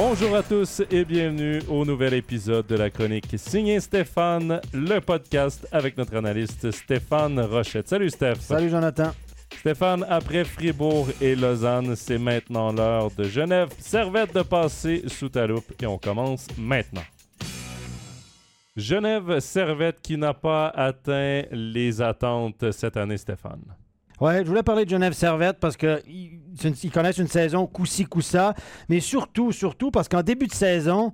Bonjour à tous et bienvenue au nouvel épisode de la chronique Signé Stéphane, le podcast avec notre analyste Stéphane Rochette. Salut Steph. Salut Jonathan. Stéphane, après Fribourg et Lausanne, c'est maintenant l'heure de Genève. Servette de passer sous ta loupe et on commence maintenant. Genève Servette qui n'a pas atteint les attentes cette année, Stéphane. Ouais, je voulais parler de Genève Servette parce qu'ils connaissent une saison coup-ci, mais surtout, surtout parce qu'en début de saison,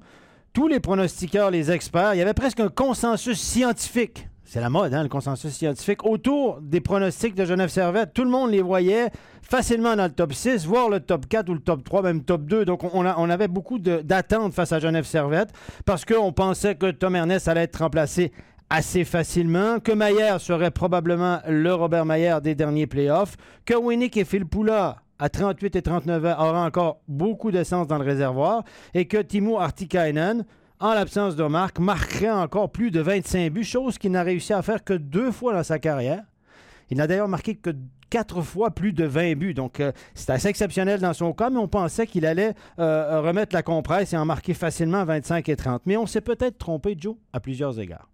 tous les pronostiqueurs, les experts, il y avait presque un consensus scientifique. C'est la mode, hein, le consensus scientifique, autour des pronostics de Genève Servette. Tout le monde les voyait facilement dans le top 6, voire le top 4 ou le top 3, même top 2. Donc, on, on avait beaucoup d'attentes face à Genève Servette parce qu'on pensait que Tom Ernest allait être remplacé assez facilement, que Maillard serait probablement le Robert Maillard des derniers playoffs, que Winnick et Phil Poula à 38 et 39 ans aura encore beaucoup d'essence dans le réservoir et que Timo Artikainen, en l'absence de Marc, marquerait encore plus de 25 buts, chose qu'il n'a réussi à faire que deux fois dans sa carrière. Il n'a d'ailleurs marqué que quatre fois plus de 20 buts. Donc, euh, c'est assez exceptionnel dans son cas, mais on pensait qu'il allait euh, remettre la compresse et en marquer facilement 25 et 30. Mais on s'est peut-être trompé, Joe, à plusieurs égards.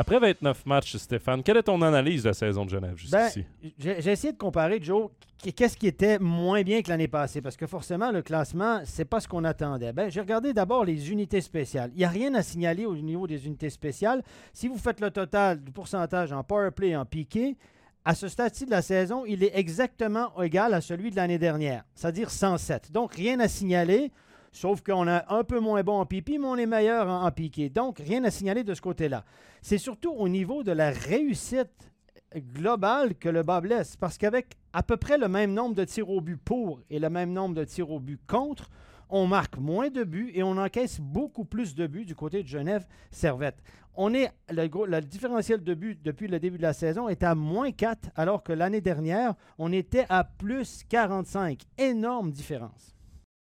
Après 29 matchs, Stéphane, quelle est ton analyse de la saison de Genève jusqu'ici? Ben, j'ai essayé de comparer, Joe, qu'est-ce qui était moins bien que l'année passée? Parce que forcément, le classement, c'est pas ce qu'on attendait. Ben, j'ai regardé d'abord les unités spéciales. Il n'y a rien à signaler au niveau des unités spéciales. Si vous faites le total du pourcentage en power play et en piqué, à ce stade-ci de la saison, il est exactement égal à celui de l'année dernière, c'est-à-dire 107. Donc, rien à signaler. Sauf qu'on a un peu moins bon en pipi, mais on est meilleur en, piqué. Donc, rien à signaler de ce côté-là. C'est surtout au niveau de la réussite globale que le bas blesse. Parce qu'avec à peu près le même nombre de tirs au but pour et le même nombre de tirs au but contre, on marque moins de buts et on encaisse beaucoup plus de buts du côté de Genève-Servette. On est, le, le, différentiel de buts depuis le début de la saison est à moins 4, alors que l'année dernière, on était à plus 45. Énorme différence.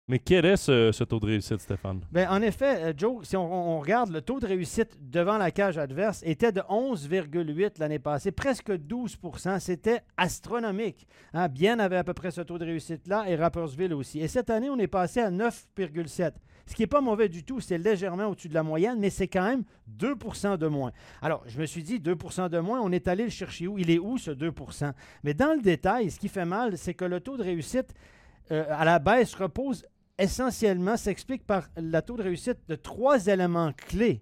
Mais quel est ce, taux de réussite, Stéphane? Bien, en effet, euh, Joe, si on, regarde, le taux de réussite devant la cage adverse était de 11,8 l'année passée, presque 12% C'était astronomique. Hein? Bien avait à peu près ce taux de réussite-là et Rappersville aussi. Et cette année, on est passé à 9,7. Ce qui n'est pas mauvais du tout, c'est légèrement au-dessus de la moyenne, mais c'est quand même 2% de moins. Alors, je me suis dit, 2% de moins, on est allé le chercher où? Il est où ce 2 Mais dans le détail, ce qui fait mal, c'est que le taux de réussite euh, à la baisse repose essentiellement s'explique par la taux de réussite de trois éléments clés.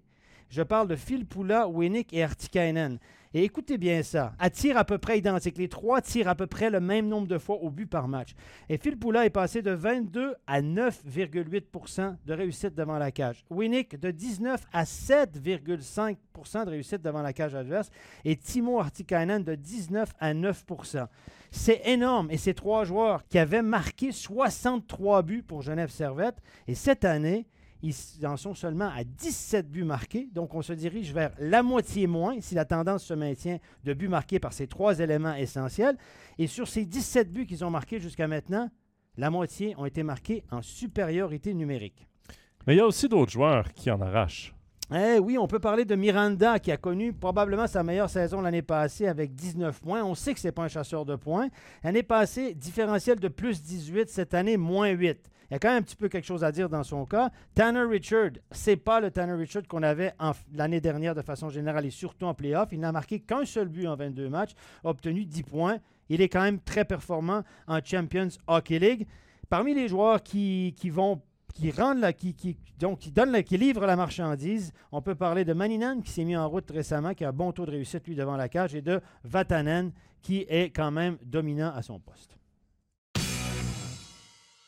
Je parle de Phil Poula, Winnick et Artikainen. Et écoutez bien ça. À tir à peu près identique. Les trois tirent à peu près le même nombre de fois au but par match. Et Phil Poula est passé de 22 à 9,8% de réussite devant la cage. Winnick de 19 à 7,5% de réussite devant la cage adverse. Et Timo Artikainen de 19 à 9% c'est énorme. Et ces trois joueurs qui avaient marqué 63 buts pour Genève Servette. Et cette année, ils en sont seulement à 17 buts marqués. Donc, on se dirige vers la moitié moins si la tendance se maintient de buts marqués par ces trois éléments essentiels. Et sur ces 17 buts qu'ils ont marqués jusqu'à maintenant, la moitié ont été marqués en supériorité numérique. Mais il y a aussi d'autres joueurs qui en arrachent. Eh oui, on peut parler de Miranda qui a connu probablement sa meilleure saison l'année passée avec 19 points. On sait que ce n'est pas un chasseur de points. L'année passée, différentiel de plus 18, cette année, moins 8. Il y a quand même un petit peu quelque chose à dire dans son cas. Tanner Richard, c'est pas le Tanner Richard qu'on avait l'année dernière de façon générale et surtout en playoff. Il n'a marqué qu'un seul but en 22 matchs, a obtenu 10 points. Il est quand même très performant en Champions Hockey League. Parmi les joueurs qui, vont qui rendent la, qui, donc, qui, la, qui la marchandise. On peut parler de Maninan qui s'est mis en route récemment, qui a un bon taux de réussite lui devant la cage, et de Vatanen qui est quand même dominant à son poste.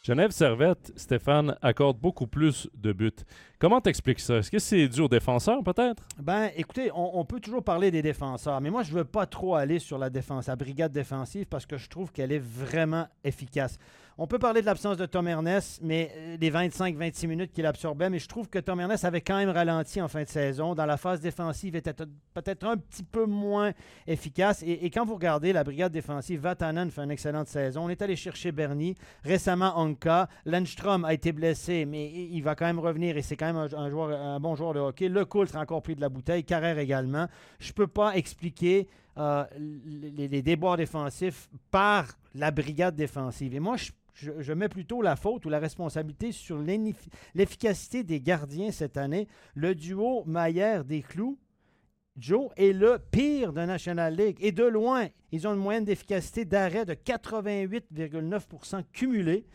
Genève Servette, Stéphane, accorde beaucoup plus de buts. Comment t'expliques ça? Est-ce que c'est dû aux défenseurs, peut-être? Ben, écoutez, on, peut toujours parler des défenseurs, mais moi, je ne veux pas trop aller sur la défense, la brigade défensive, parce que je trouve qu'elle est vraiment efficace. On peut parler de l'absence de Tom Ernest, mais euh, les 25-26 minutes qu'il absorbait, mais je trouve que Tom Ernest avait quand même ralenti en fin de saison. Dans la phase défensive, était peut-être un petit peu moins efficace. Et, quand vous regardez la brigade défensive, Vatanen fait une excellente saison. On est allé chercher Bernie, récemment Anka. Lundstrom a été blessé, mais il va quand même revenir et c'est quand même un bon joueur de hockey. Le Coultre a encore pris de la bouteille, Carrère également. Je ne peux pas expliquer euh, les, les déboires défensifs par la brigade défensive. Et moi, je je, mets plutôt la faute ou la responsabilité sur l'effi- l'efficacité des gardiens cette année. Le duo Maillère-Desclous, Joe, est le pire de National League. Et de loin, ils ont une moyenne d'efficacité d'arrêt de 88,9% cumulé.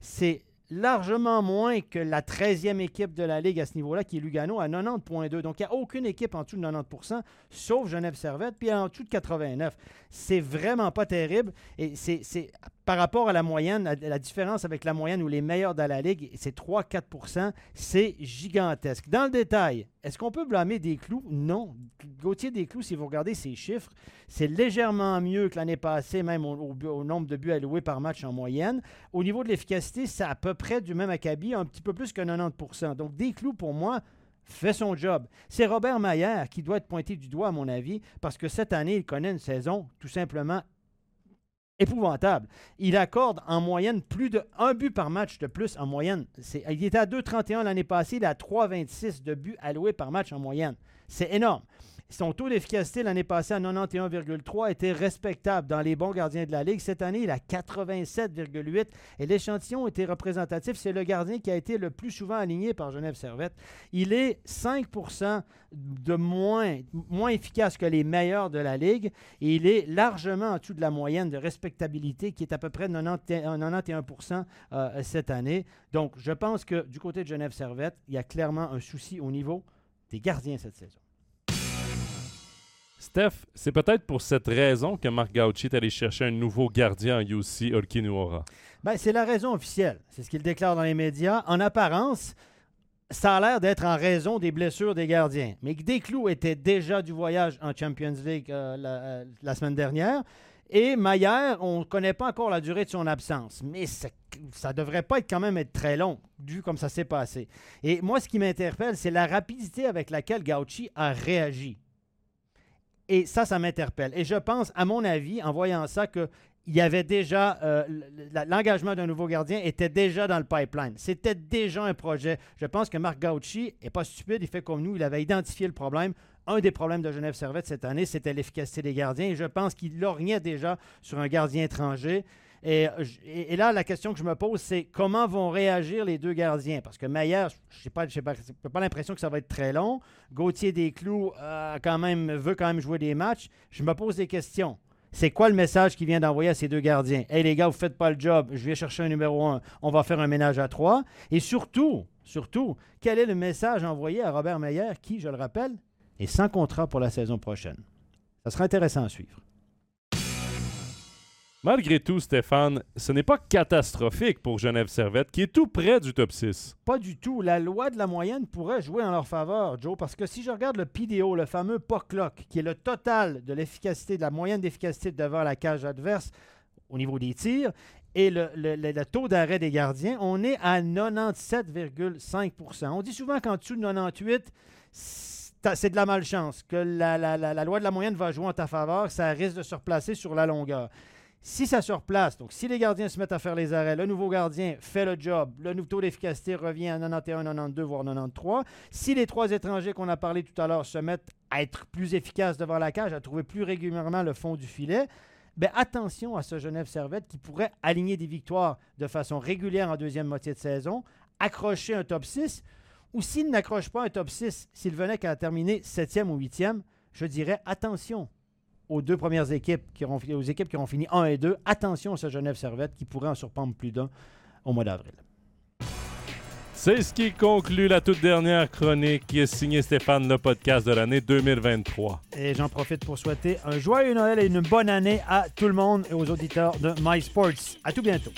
C'est largement moins que la 13e équipe de la Ligue à ce niveau-là, qui est Lugano, à 90,2. Donc, il n'y a aucune équipe en dessous de 90% sauf Genève Servette, puis en dessous de 89. C'est vraiment pas terrible. Et c'est- par rapport à la moyenne, la, différence avec la moyenne ou les meilleurs de la Ligue, c'est 3-4% C'est gigantesque. Dans le détail, est-ce qu'on peut blâmer des clous? Non. Gauthier des clous, si vous regardez ses chiffres, c'est légèrement mieux que l'année passée, même au nombre de buts alloués par match en moyenne. Au niveau de l'efficacité, c'est à peu près du même acabit, un petit peu plus que 90 Donc, des clous, pour moi, fait son job. C'est Robert Maillard qui doit être pointé du doigt, à mon avis, parce que cette année, il connaît une saison tout simplement épouvantable. Il accorde en moyenne plus de un but par match de plus en moyenne. Il était à 2,31 l'année passée, il est à 3,26 de buts alloués par match en moyenne. C'est énorme. Son taux d'efficacité l'année passée à 91,3 était respectable dans les bons gardiens de la Ligue. Cette année, il a 87,8 et l'échantillon était représentatif. C'est le gardien qui a été le plus souvent aligné par Genève Servette. Il est 5 de moins, moins efficace que les meilleurs de la Ligue et il est largement en dessous de la moyenne de respectabilité qui est à peu près de 91, 91 euh, cette année. Donc, je pense que du côté de Genève Servette, il y a clairement un souci au niveau des gardiens cette saison. Steph, c'est peut-être pour cette raison que Marc Gauchi est allé chercher un nouveau gardien en UC Olkinuora. Ben, c'est la raison officielle. C'est ce qu'il déclare dans les médias. En apparence, ça a l'air d'être en raison des blessures des gardiens. Mais Desclous était déjà du voyage en Champions League euh, la, euh, la semaine dernière. Et Maillard, on ne connaît pas encore la durée de son absence, mais ça ne devrait pas être quand même être très long, vu comme ça s'est passé. Et moi, ce qui m'interpelle, c'est la rapidité avec laquelle Gauchi a réagi. Et ça, ça m'interpelle. Et je pense, à mon avis, en voyant ça, que il y avait déjà euh, l'engagement d'un nouveau gardien était déjà dans le pipeline. C'était déjà un projet. Je pense que Marc Gauchi n'est pas stupide, il fait comme nous, il avait identifié le problème. Un des problèmes de Genève Servette cette année, c'était l'efficacité des gardiens. Et je pense qu'il lorgnait déjà sur un gardien étranger. Et, là, la question que je me pose, c'est comment vont réagir les deux gardiens? Parce que Maillard, je n'ai pas, pas, pas l'impression que ça va être très long. Gauthier Desclous euh, veut quand même jouer des matchs. Je me pose des questions. C'est quoi le message qu'il vient d'envoyer à ces deux gardiens? Hey les gars, vous faites pas le job, je vais chercher un numéro un, on va faire un ménage à trois. Et surtout, surtout, quel est le message envoyé à Robert Meyer qui, je le rappelle, est sans contrat pour la saison prochaine? Ça sera intéressant à suivre. Malgré tout, Stéphane, ce n'est pas catastrophique pour Genève Servette, qui est tout près du top 6. Pas du tout. La loi de la moyenne pourrait jouer en leur faveur, Joe, parce que si je regarde le PDO, le fameux POC-LOC, qui est le total de l'efficacité, de la moyenne d'efficacité devant la cage adverse au niveau des tirs, et le, le- le- le taux d'arrêt des gardiens, on est à 97,5% On dit souvent qu'en dessous de 98, c'est de la malchance, que la loi de la moyenne va jouer en ta faveur, ça risque de se replacer sur la longueur. Si ça se replace, donc si les gardiens se mettent à faire les arrêts, le nouveau gardien fait le job, le nouveau taux d'efficacité revient à 91, 92, voire 93. Si les trois étrangers qu'on a parlé tout à l'heure se mettent à être plus efficaces devant la cage, à trouver plus régulièrement le fond du filet, ben attention à ce Genève Servette qui pourrait aligner des victoires de façon régulière en deuxième moitié de saison, accrocher un top 6, ou s'il n'accroche pas un top 6, s'il venait qu'à terminer septième ou huitième, je dirais attention aux deux premières équipes, qui auront, aux équipes qui auront fini 1 et 2. Attention à ce Genève Servette qui pourrait en surprendre plus d'un au mois d'avril. C'est ce qui conclut la toute dernière chronique qui est signée Stéphane, le podcast de l'année 2023. Et j'en profite pour souhaiter un joyeux Noël et une bonne année à tout le monde et aux auditeurs de MySports. À tout bientôt.